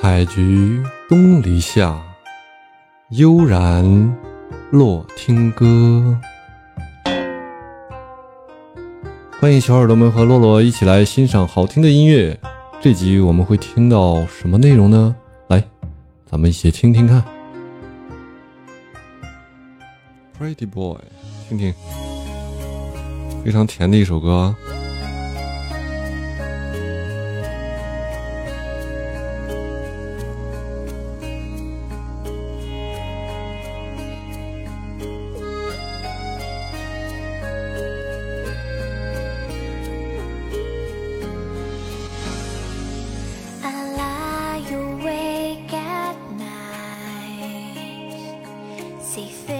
采菊东篱下，悠然落听歌。欢迎小耳朵们和洛洛一起来欣赏好听的音乐。这集我们会听到什么内容呢？来，咱们一起听听看。Pretty Boy，听听，非常甜的一首歌 see things.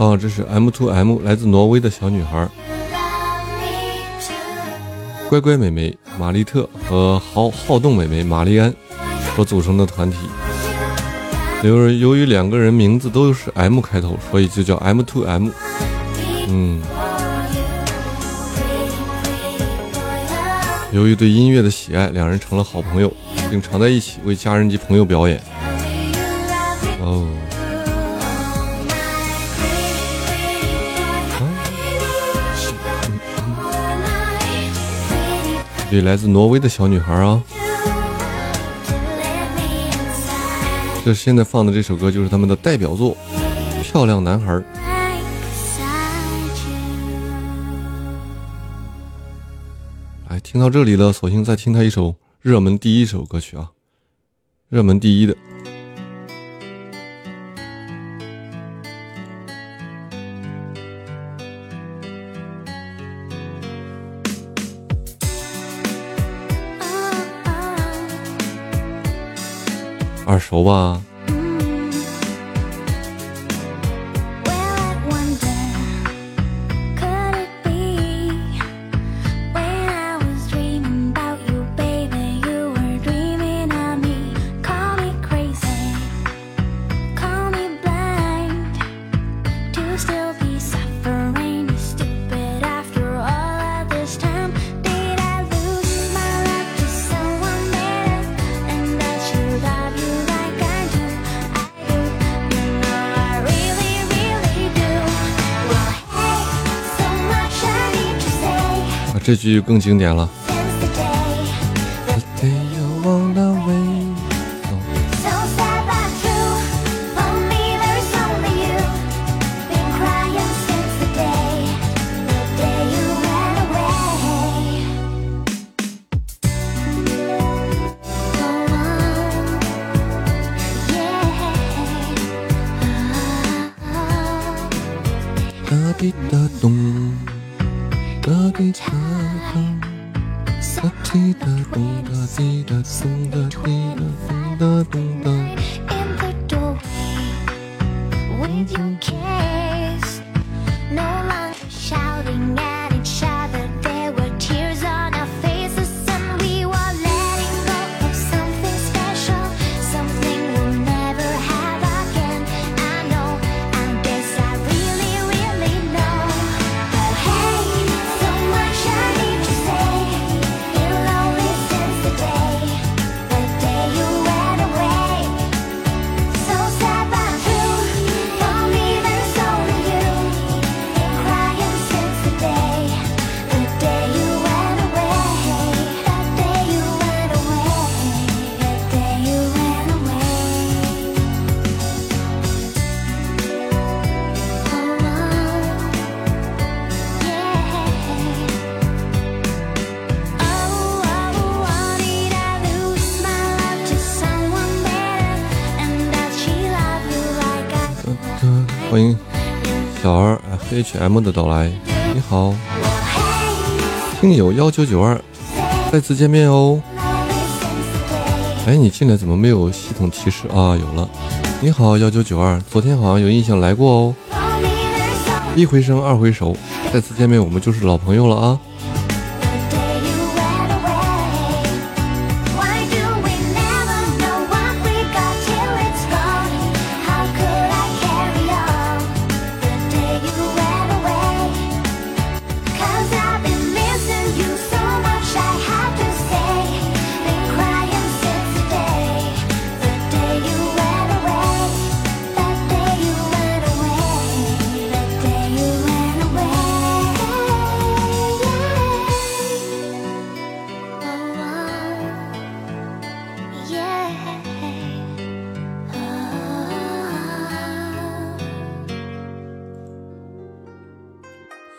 哦，这是 M to M 来自挪威的小女孩，乖乖美眉玛丽特和好好动美眉玛丽安所组成的团体。由于由于两个人名字都是 M 开头，所以就叫 M to M。嗯，由于对音乐的喜爱，两人成了好朋友，并常在一起为家人及朋友表演。哦。对，来自挪威的小女孩啊，这现在放的这首歌就是他们的代表作《漂亮男孩》。哎，听到这里了，索性再听他一首热门第一首歌曲啊，热门第一的。耳熟吧？这句更经典了。哒滴哒咚。哒滴哒哒，哒滴哒咚，哒滴哒咚，哒滴哒咚哒咚哒。欢迎小儿 F H M 的到来，你好，听友幺九九二，再次见面哦。哎，你进来怎么没有系统提示啊？有了，你好幺九九二，昨天好像有印象来过哦。一回生二回熟，再次见面我们就是老朋友了啊。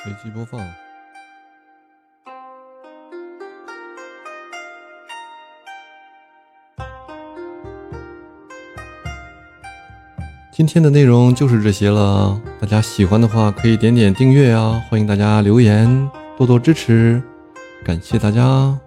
随机播放。今天的内容就是这些了，大家喜欢的话可以点点订阅啊！欢迎大家留言，多多支持，感谢大家。